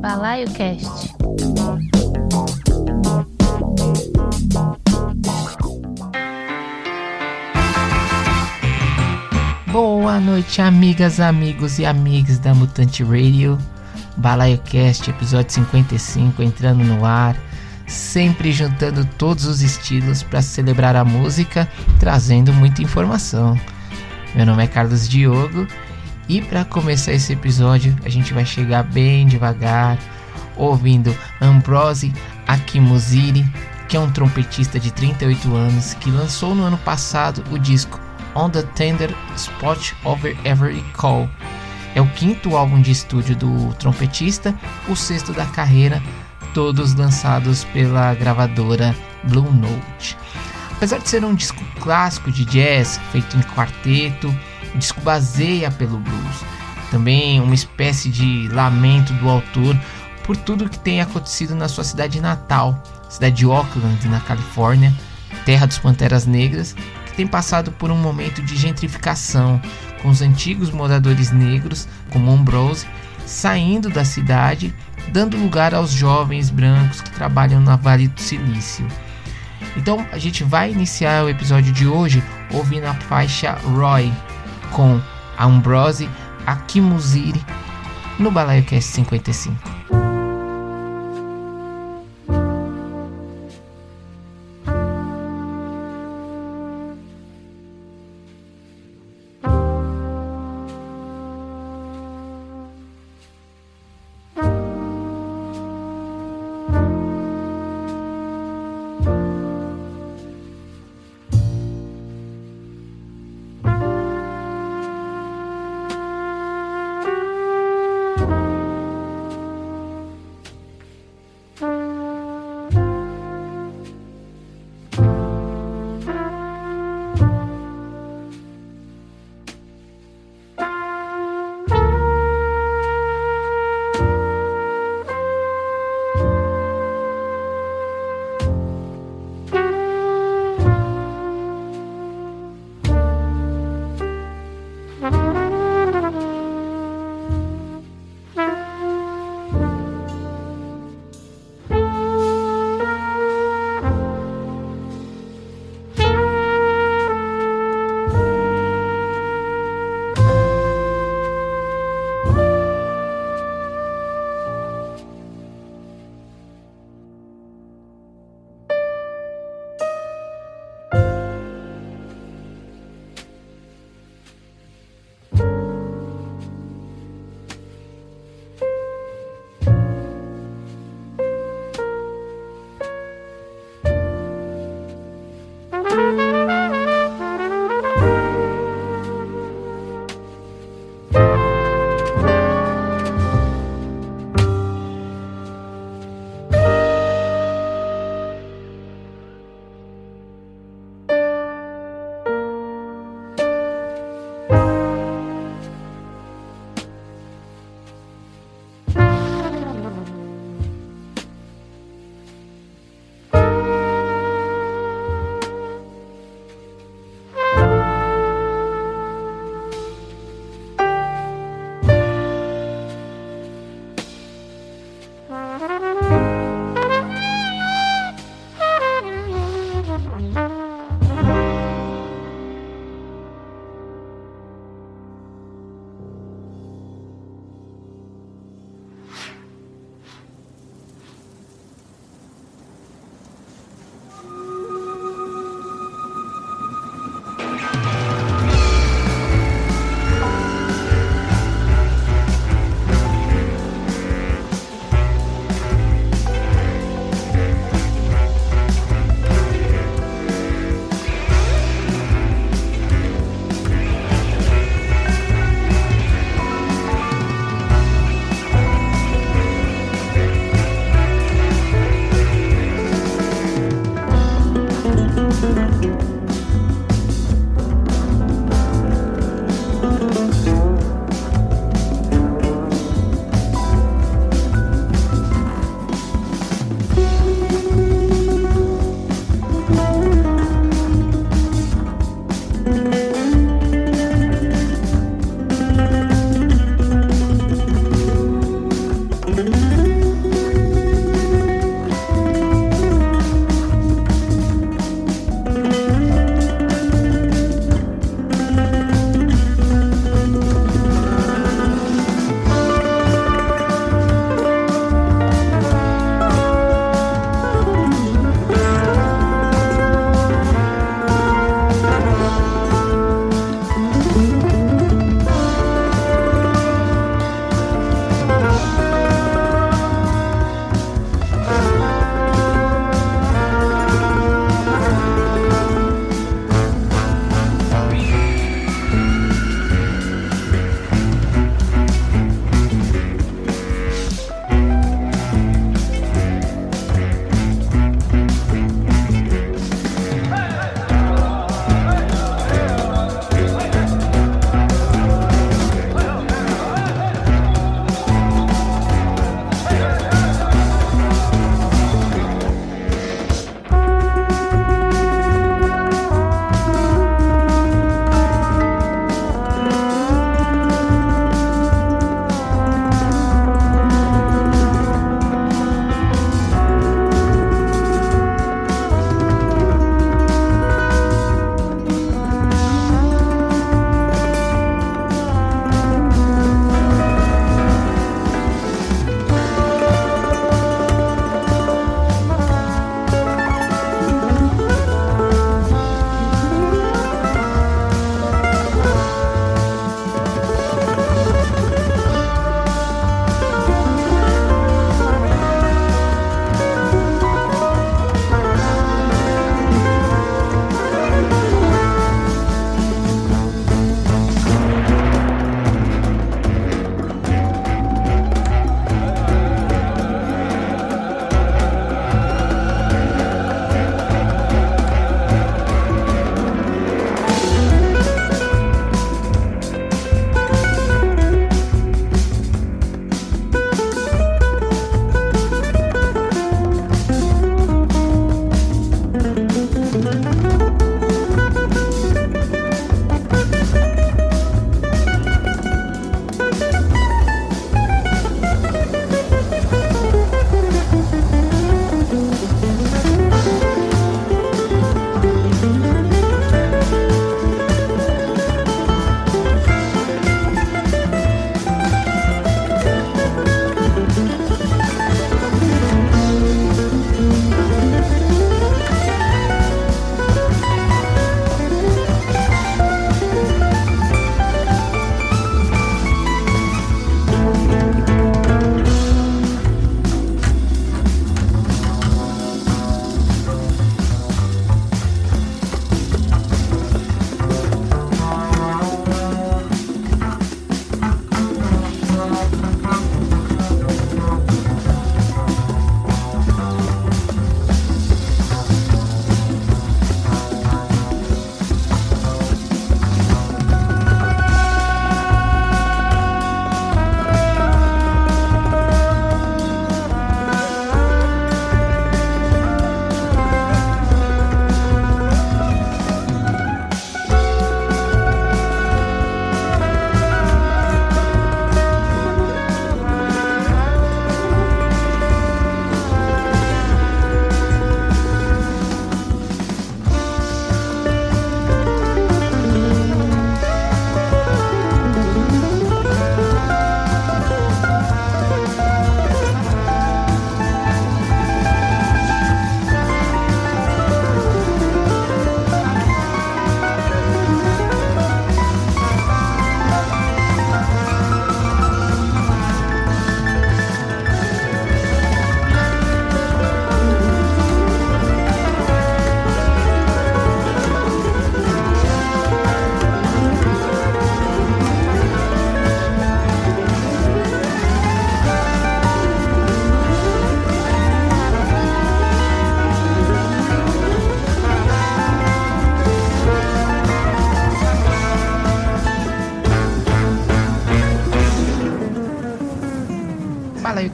Balaio Cast. Boa noite, amigas, amigos e amigas da Mutante Radio. Balaio Cast, episódio 55, entrando no ar, sempre juntando todos os estilos para celebrar a música, trazendo muita informação. Meu nome é Carlos Diogo e para começar esse episódio, a gente vai chegar bem devagar, ouvindo Ambrose Akimuziri, que é um trompetista de 38 anos que lançou no ano passado o disco On the Tender Spot Over Every Call. É o quinto álbum de estúdio do trompetista, o sexto da carreira, todos lançados pela gravadora Blue Note. Apesar de ser um disco clássico de jazz feito em quarteto, o disco baseia pelo blues. Também uma espécie de lamento do autor por tudo que tem acontecido na sua cidade natal, cidade de Oakland, na Califórnia, terra dos Panteras Negras, que tem passado por um momento de gentrificação, com os antigos moradores negros, como Ambrose, saindo da cidade, dando lugar aos jovens brancos que trabalham na Vale do Silício. Então a gente vai iniciar o episódio de hoje ouvindo a faixa Roy, com Ambrose Akimuziri no Balaio Cast 55.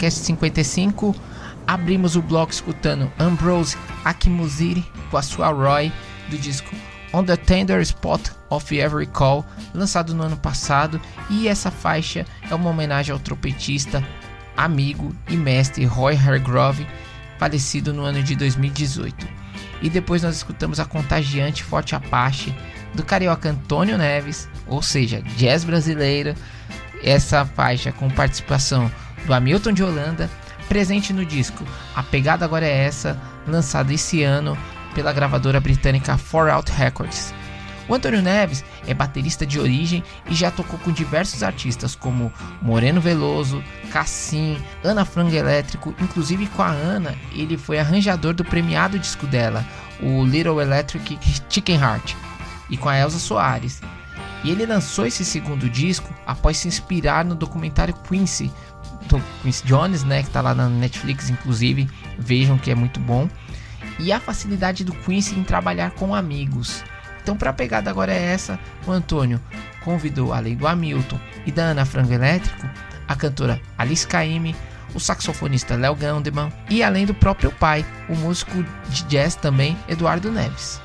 BalaioCast 55, abrimos o bloco escutando Ambrose Akimuziri com a sua Roy do disco On the Tender Spot of Every Call, lançado no ano passado, e essa faixa é uma homenagem ao trompetista, amigo e mestre Roy Hargrove, falecido no ano de 2018. E depois nós escutamos a contagiante Forte Apache do carioca Antônio Neves, ou seja, jazz brasileiro, essa faixa com participação do Hamilton de Holanda, presente no disco A Pegada Agora é Essa, lançado esse ano pela gravadora britânica Four Out Records. O Antônio Neves é baterista de origem e já tocou com diversos artistas como Moreno Veloso, Cassim, Ana Frango Elétrico, inclusive com a Ana, ele foi arranjador do premiado disco dela, o Little Electric Chicken Heart, e com a Elsa Soares. E ele lançou esse segundo disco após se inspirar no documentário Quincy, do Quincy Jones, né, que está lá na Netflix, inclusive, vejam que é muito bom. E a facilidade do Quincy em trabalhar com amigos. Então, para a pegada agora é essa, o Antônio convidou, além do Hamilton e da Ana Frango Elétrico, a cantora Alice Caymmi, o saxofonista Léo Gandeman e além do próprio pai, o músico de jazz também, Eduardo Neves.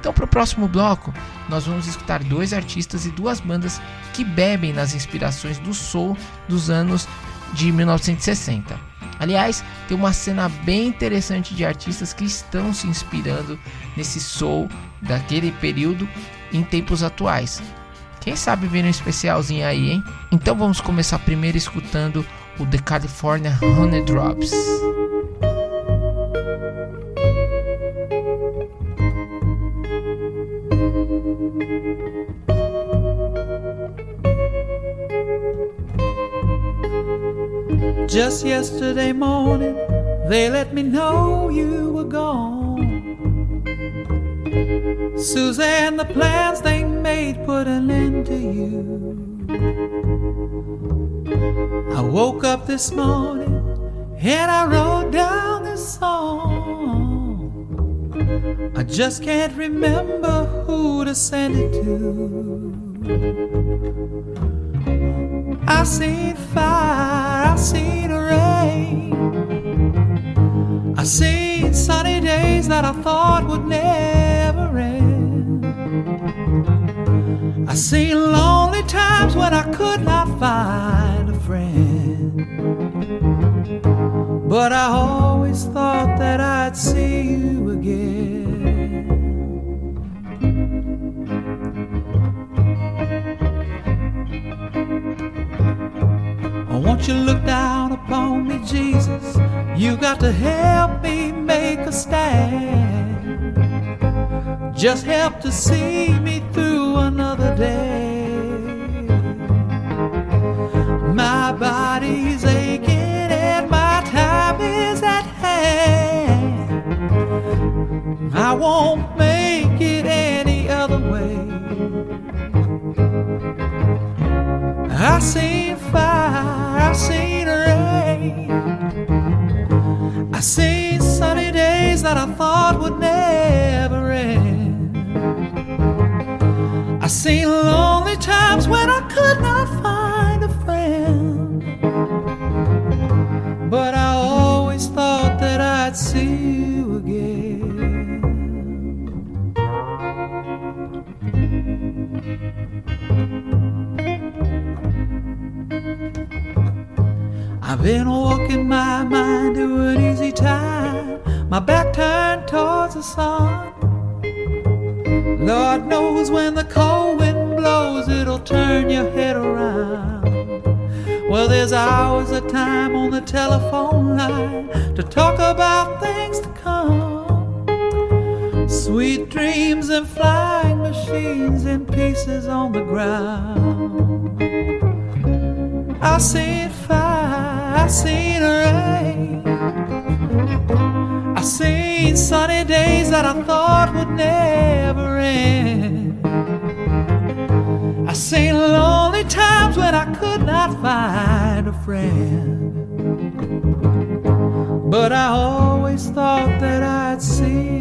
Então, para o próximo bloco, nós vamos escutar dois artistas e duas bandas que bebem nas inspirações do soul dos anos de 1960. Aliás, tem uma cena bem interessante de artistas que estão se inspirando nesse soul daquele período em tempos atuais. Quem sabe vir um especialzinho aí, hein? Então vamos começar primeiro escutando o The California Honey Drops. Just yesterday morning, they let me know you were gone. Suzanne, the plans they made put an end to you. I woke up this morning and I wrote down this song. I just can't remember who to send it to. I seen fire, I seen rain. I seen sunny days that I thought would never end. I seen lonely times when I could not find a friend. But I always thought that I'd see you again. You look down upon me, Jesus? You got to help me make a stand. Just help to see me through another day. My body's aching and my time is at hand. I won't make it any other way. I seen fire, I seen rain. I seen sunny days that I thought would never end. I seen lonely times when I I've been walking my mind to an easy time, my back turned towards the sun. Lord knows when the cold wind blows, it'll turn your head around. Well, there's hours of time on the telephone line to talk about things to come. Sweet dreams and flying machines in pieces on the ground. I seen fire, I seen rain. I've seen sunny days that I thought would never end. I've seen lonely times when I could not find a friend. But I always thought that I'd see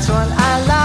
that's what I like.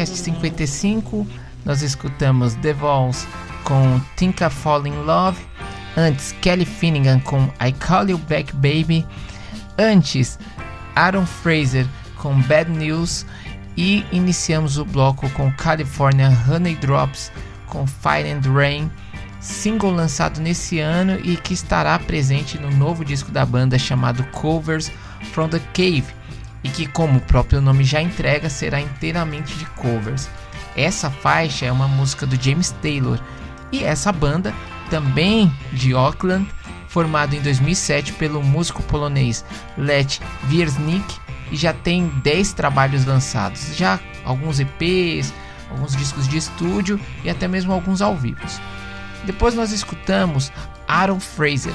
BalaioCast 55, nós escutamos The Vols com Think I Fall in Love, antes Kelly Finnegan com I Call You Back Baby, antes Aaron Fraser com Bad News. E iniciamos o bloco com California Honey Drops com Fire and Rain, single lançado nesse ano e que estará presente no novo disco da banda chamado Covers from the Cave e que, como o próprio nome já entrega, será inteiramente de covers. Essa faixa é uma música do James Taylor e essa banda, também de Auckland, formado em 2007 pelo músico polonês Lech Wiersnik e já tem 10 trabalhos lançados, já alguns EPs, alguns discos de estúdio e até mesmo alguns ao vivo. Depois nós escutamos Aaron Fraser.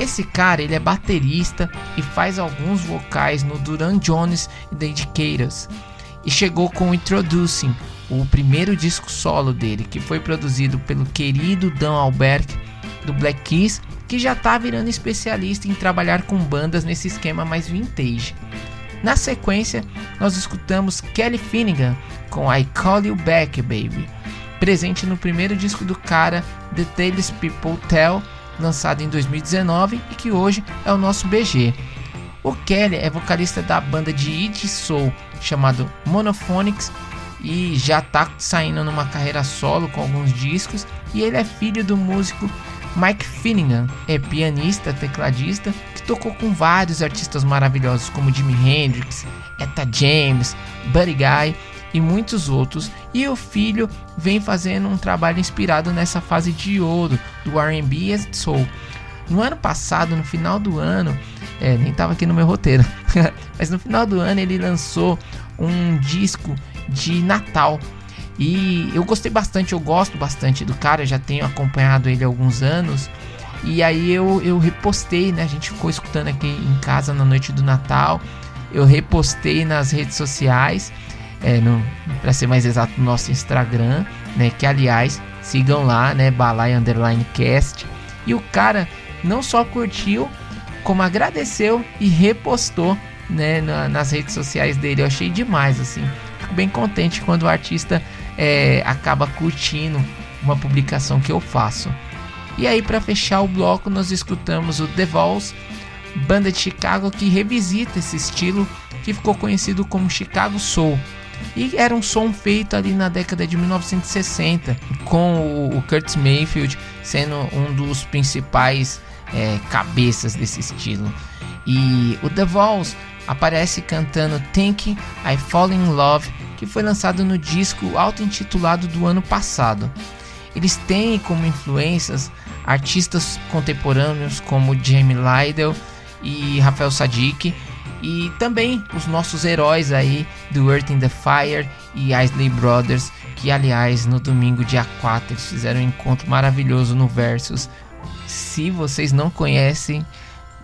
Esse cara ele é baterista e faz alguns vocais no Duran Jones e The Indicators. E chegou com Introducing, o primeiro disco solo dele, que foi produzido pelo querido Dan Albert do Black Keys, que já está virando especialista em trabalhar com bandas nesse esquema mais vintage. Na sequência, nós escutamos Kelly Finnegan com I Call You Back Baby, presente no primeiro disco do cara, The Tales People Tell, lançado em 2019 e que hoje é o nosso BG. O Kelly é vocalista da banda de indie soul chamado Monophonics e já está saindo numa carreira solo com alguns discos e ele é filho do músico Mike Finnegan, é pianista, tecladista, que tocou com vários artistas maravilhosos como Jimi Hendrix, Etta James, Buddy Guy e muitos outros, e o filho vem fazendo um trabalho inspirado nessa fase de ouro do R&B e soul. No ano passado, no final do ano, é, nem estava aqui no meu roteiro, mas no final do ano ele lançou um disco de Natal e eu gostei bastante, eu gosto bastante do cara, já tenho acompanhado ele há alguns anos. E aí eu, eu repostei, né? A gente ficou escutando aqui em casa na noite do Natal. Eu repostei nas redes sociais, é, para ser mais exato, no nosso Instagram, né? Que aliás, sigam lá, né? Balai Underline Cast. E o cara não só curtiu, como agradeceu e repostou né, na, nas redes sociais dele. Eu achei demais, assim. Fico bem contente quando o artista é, acaba curtindo uma publicação que eu faço. E aí, para fechar o bloco, nós escutamos o The Vols, banda de Chicago que revisita esse estilo que ficou conhecido como Chicago Soul. E era um som feito ali na década de 1960, com o, Curtis Mayfield sendo um dos principais é, cabeças desse estilo. E o The Vols aparece cantando Thinking I Fall in Love que foi lançado no disco auto-intitulado do ano passado. Eles têm como influências artistas contemporâneos como Jamie Lydell e Rafael Sadiq e também os nossos heróis aí do Earth in the Fire e Isley Brothers, que aliás no domingo dia 4 eles fizeram um encontro maravilhoso no Versus. Se vocês não conhecem,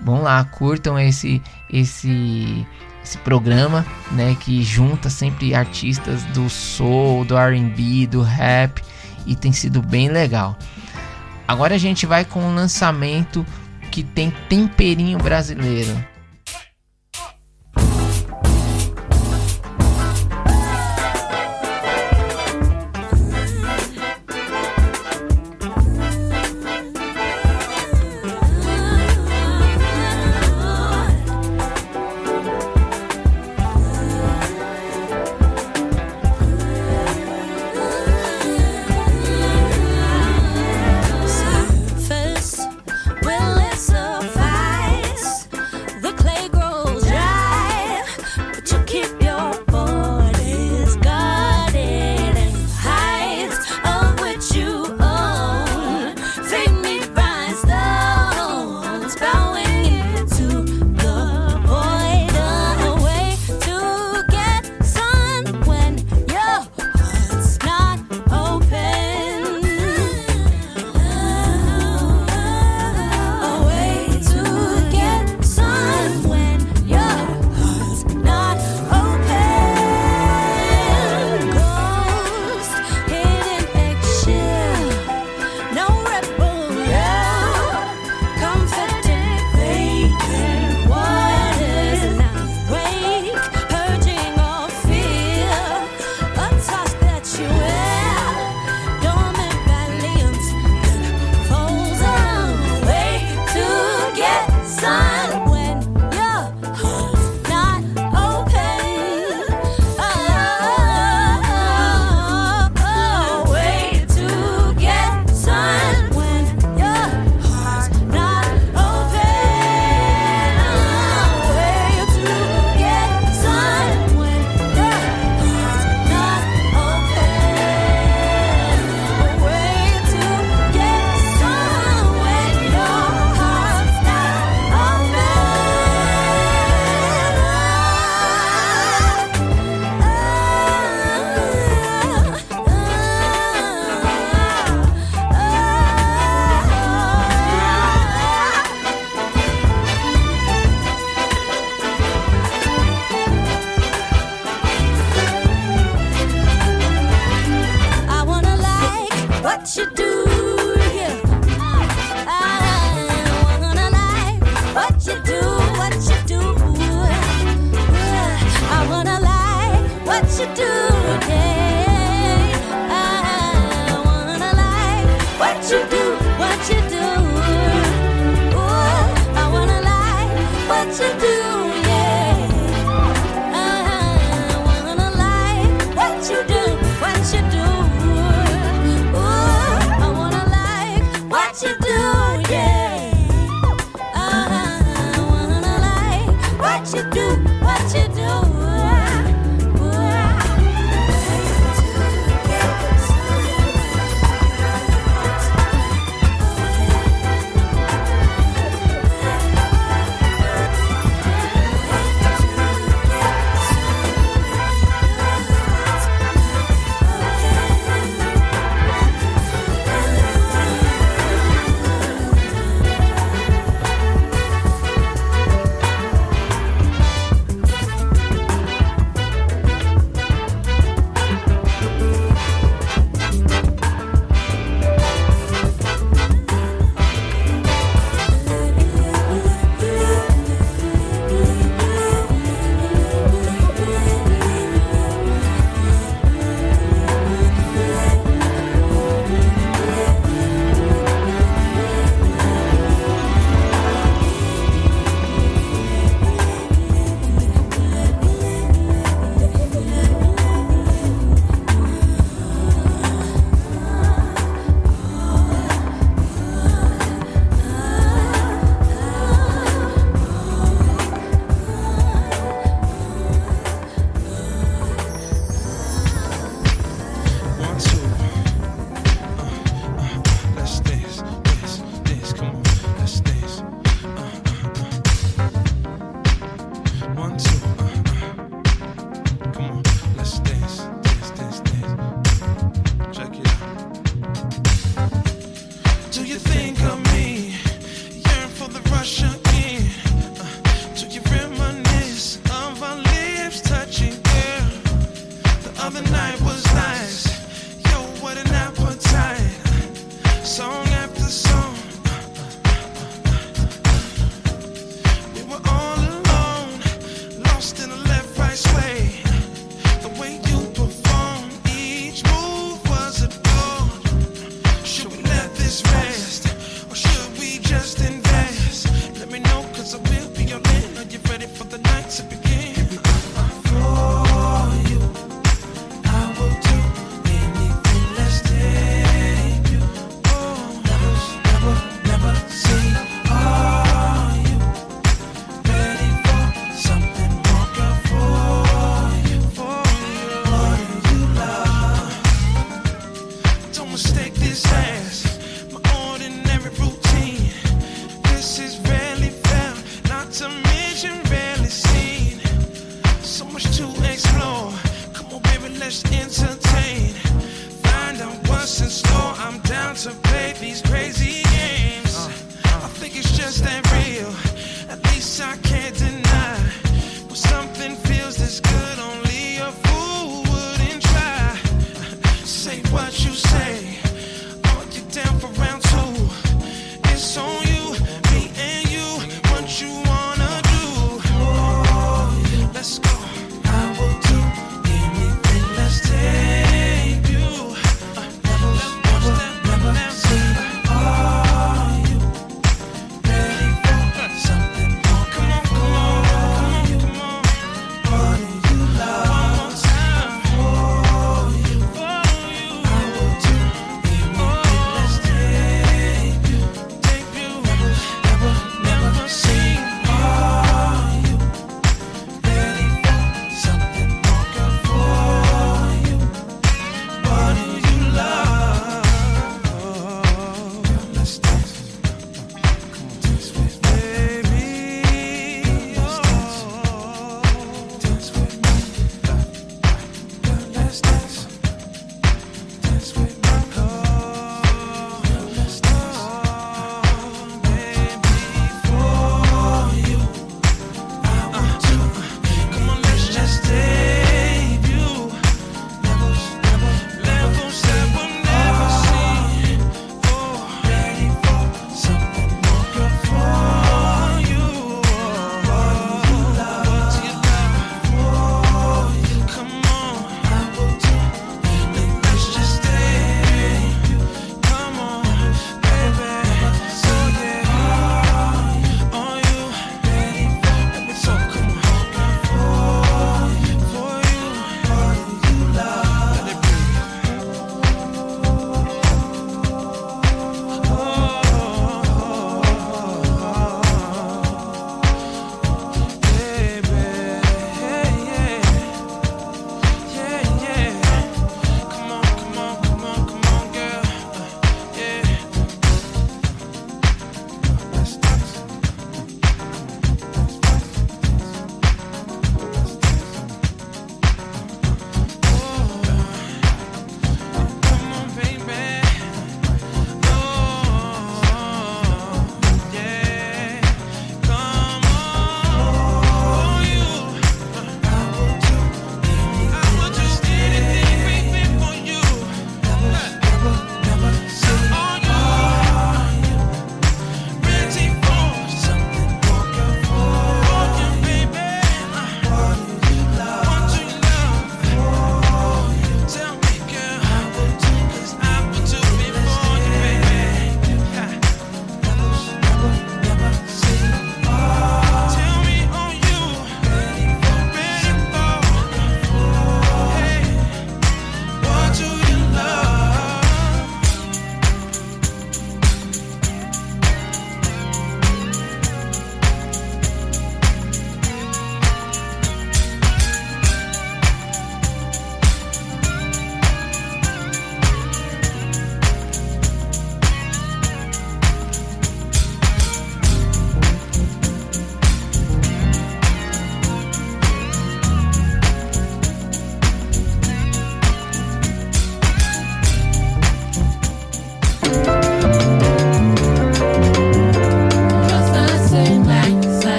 vão lá, curtam esse esse esse programa, né, que junta sempre artistas do soul, do R&B, do rap e tem sido bem legal. Agora a gente vai com um lançamento que tem temperinho brasileiro.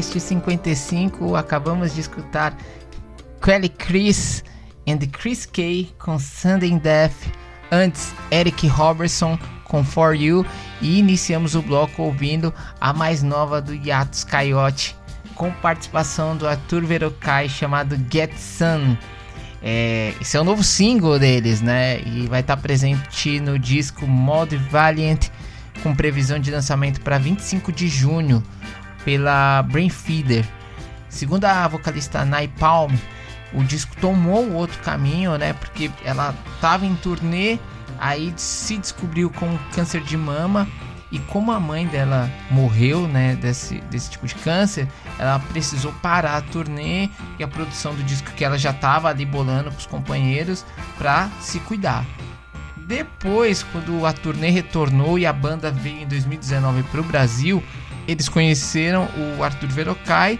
BalaioCast 55, acabamos de escutar Kelly Chris and Chris K com Sunday Death, antes Eric Robertson com For You e iniciamos o bloco ouvindo a mais nova do Yatus Coyote com participação do Arthur Verocai chamado Get Sun. É, esse é o novo single deles, né? E vai estar presente no disco Mod Valiant com previsão de lançamento para 25 de junho pela Brain Feeder. Segundo a vocalista Nai Palm, o disco tomou outro caminho, né? Porque ela estava em turnê, aí se descobriu com câncer de mama e como a mãe dela morreu, né, desse, desse tipo de câncer, ela precisou parar a turnê e a produção do disco que ela já estava ali bolando com os companheiros para se cuidar. Depois, quando a turnê retornou e a banda veio em 2019 para o Brasil, eles conheceram o Arthur Verocai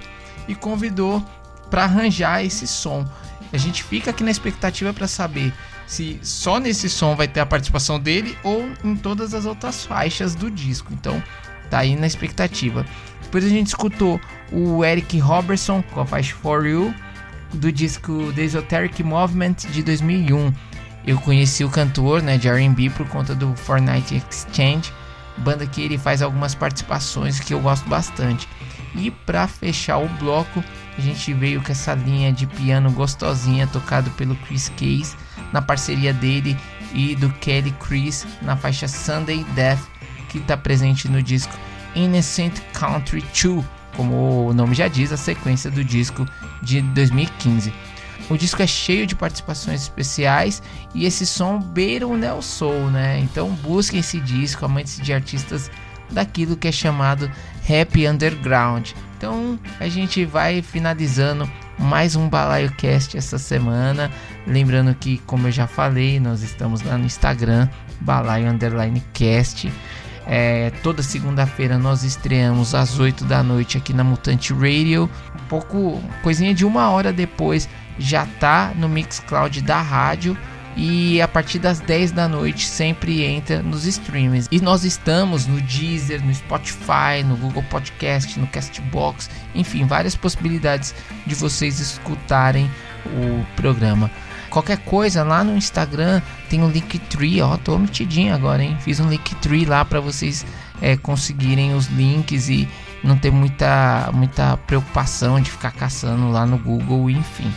e convidou para arranjar esse som. A gente fica aqui na expectativa para saber se só nesse som vai ter a participação dele ou em todas as outras faixas do disco. Então, tá aí na expectativa. Depois a gente escutou o Eric Robertson com a faixa For You do disco The Esoteric Movement de 2001. Eu conheci o cantor né, de R&B por conta do Fortnite Exchange, banda que ele faz algumas participações que eu gosto bastante. E para fechar o bloco, a gente veio com essa linha de piano gostosinha tocado pelo Chris Case na parceria dele e do Kelly Chris na faixa Sunday Death, que está presente no disco Innocent Country 2, como o nome já diz, a sequência do disco de 2015. O disco é cheio de participações especiais e esse som beira o Neo Soul, né? Então busquem esse disco, amantes de artistas daquilo que é chamado Happy Underground. Então a gente vai finalizando mais um Balaio Cast essa semana. Lembrando que, como eu já falei, nós estamos lá no Instagram, Balaio Underline Cast. É, toda segunda-feira nós estreamos às 8 da noite aqui na Mutante Radio. Um pouco, coisinha de uma hora depois, já tá no Mixcloud da rádio e a partir das 10 da noite sempre entra nos streams. E nós estamos no Deezer, no Spotify, no Google Podcast, no Castbox, enfim, várias possibilidades de vocês escutarem o programa. Qualquer coisa lá no Instagram tem um Linktree, ó, tô metidinho agora, hein? Fiz um Linktree lá para vocês é, conseguirem os links e não ter muita, muita preocupação de ficar caçando lá no Google, enfim.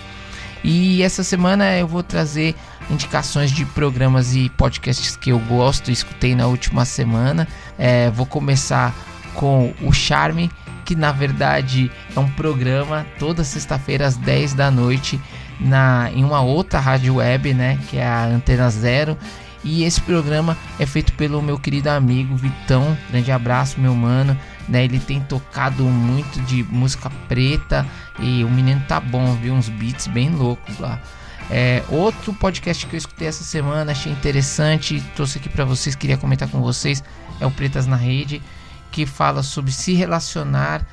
E essa semana eu vou trazer indicações de programas e podcasts que eu gosto, escutei na última semana. É, vou começar com o Charme, que na verdade é um programa toda sexta-feira às 10 da noite na, em uma outra rádio web, né, que é a Antena Zero. E esse programa é feito pelo meu querido amigo Vitão. Grande abraço, meu mano. Né, ele tem tocado muito de música preta e o menino tá bom, viu? Uns beats bem loucos lá. É, outro podcast que eu escutei essa semana, achei interessante, trouxe aqui para vocês, queria comentar com vocês, é o Pretas na Rede, que fala sobre se relacionar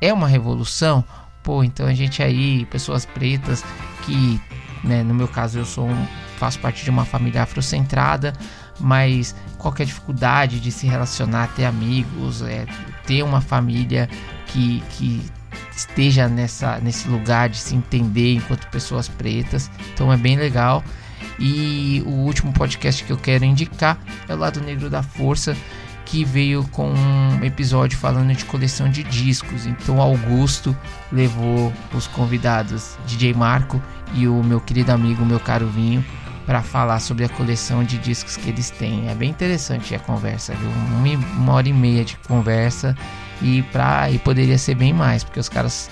é uma revolução. Pô, então a gente aí, pessoas pretas que, né, no meu caso eu sou um, faço parte de uma família afrocentrada, mas qualquer dificuldade de se relacionar, ter amigos, é, ter uma família que, que esteja nessa, nesse lugar de se entender enquanto pessoas pretas. Então é bem legal. E o último podcast que eu quero indicar é o Lado Negro da Força, que veio com um episódio falando de coleção de discos. Então Augusto levou os convidados DJ Marco e o meu querido amigo, meu caro Vinho, para falar sobre a coleção de discos que eles têm. É bem interessante a conversa, viu? Uma hora e meia de conversa e pra e poderia ser bem mais, porque os caras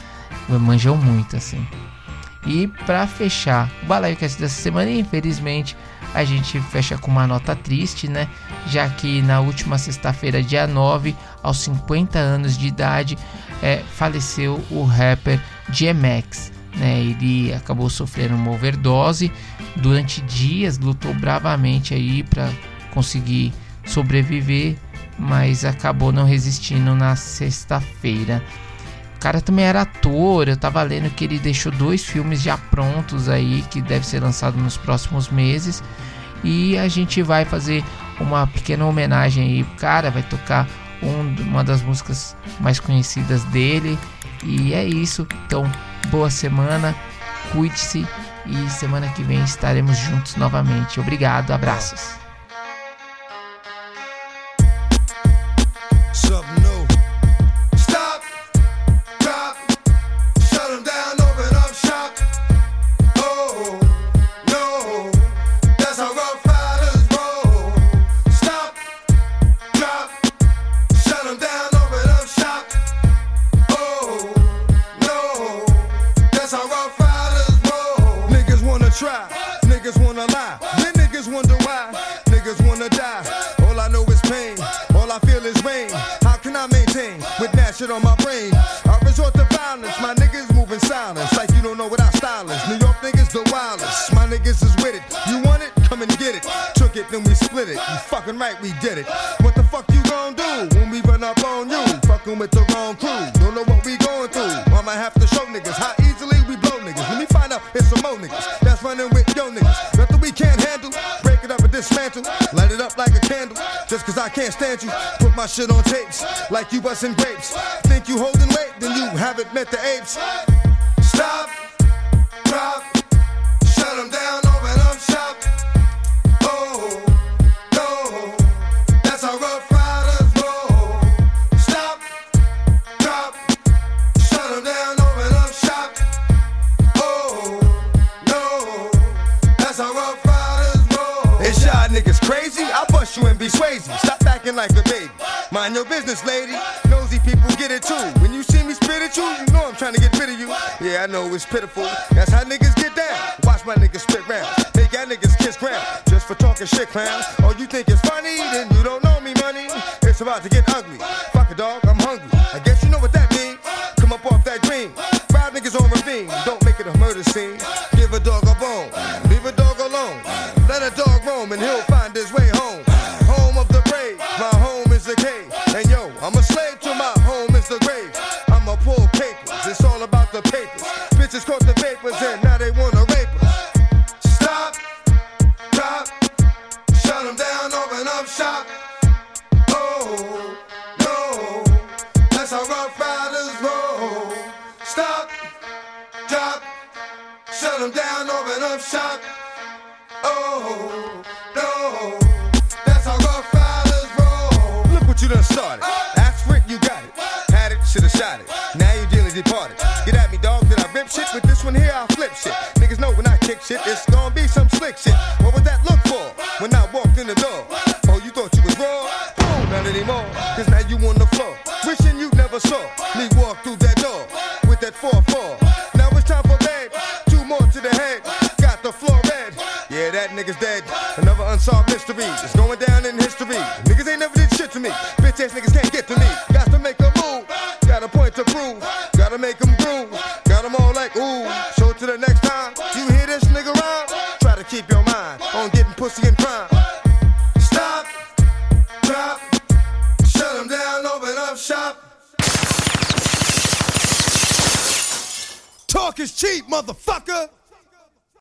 manjam muito assim. E para fechar o Balaio Cast dessa semana, infelizmente, a gente fecha com uma nota triste, né? Já que na última sexta-feira, dia 9, aos 50 anos de idade, é, faleceu o rapper DMX. Né? Ele acabou sofrendo uma overdose durante dias, lutou bravamente aí para conseguir sobreviver, mas acabou não resistindo na sexta-feira. Cara também era ator, eu tava lendo que ele deixou dois filmes já prontos aí que deve ser lançado nos próximos meses. E a gente vai fazer uma pequena homenagem aí, cara, vai tocar um, uma das músicas mais conhecidas dele E é isso. Então, boa semana, cuide-se e semana que vem estaremos juntos novamente. Obrigado, abraços. pocket, dog.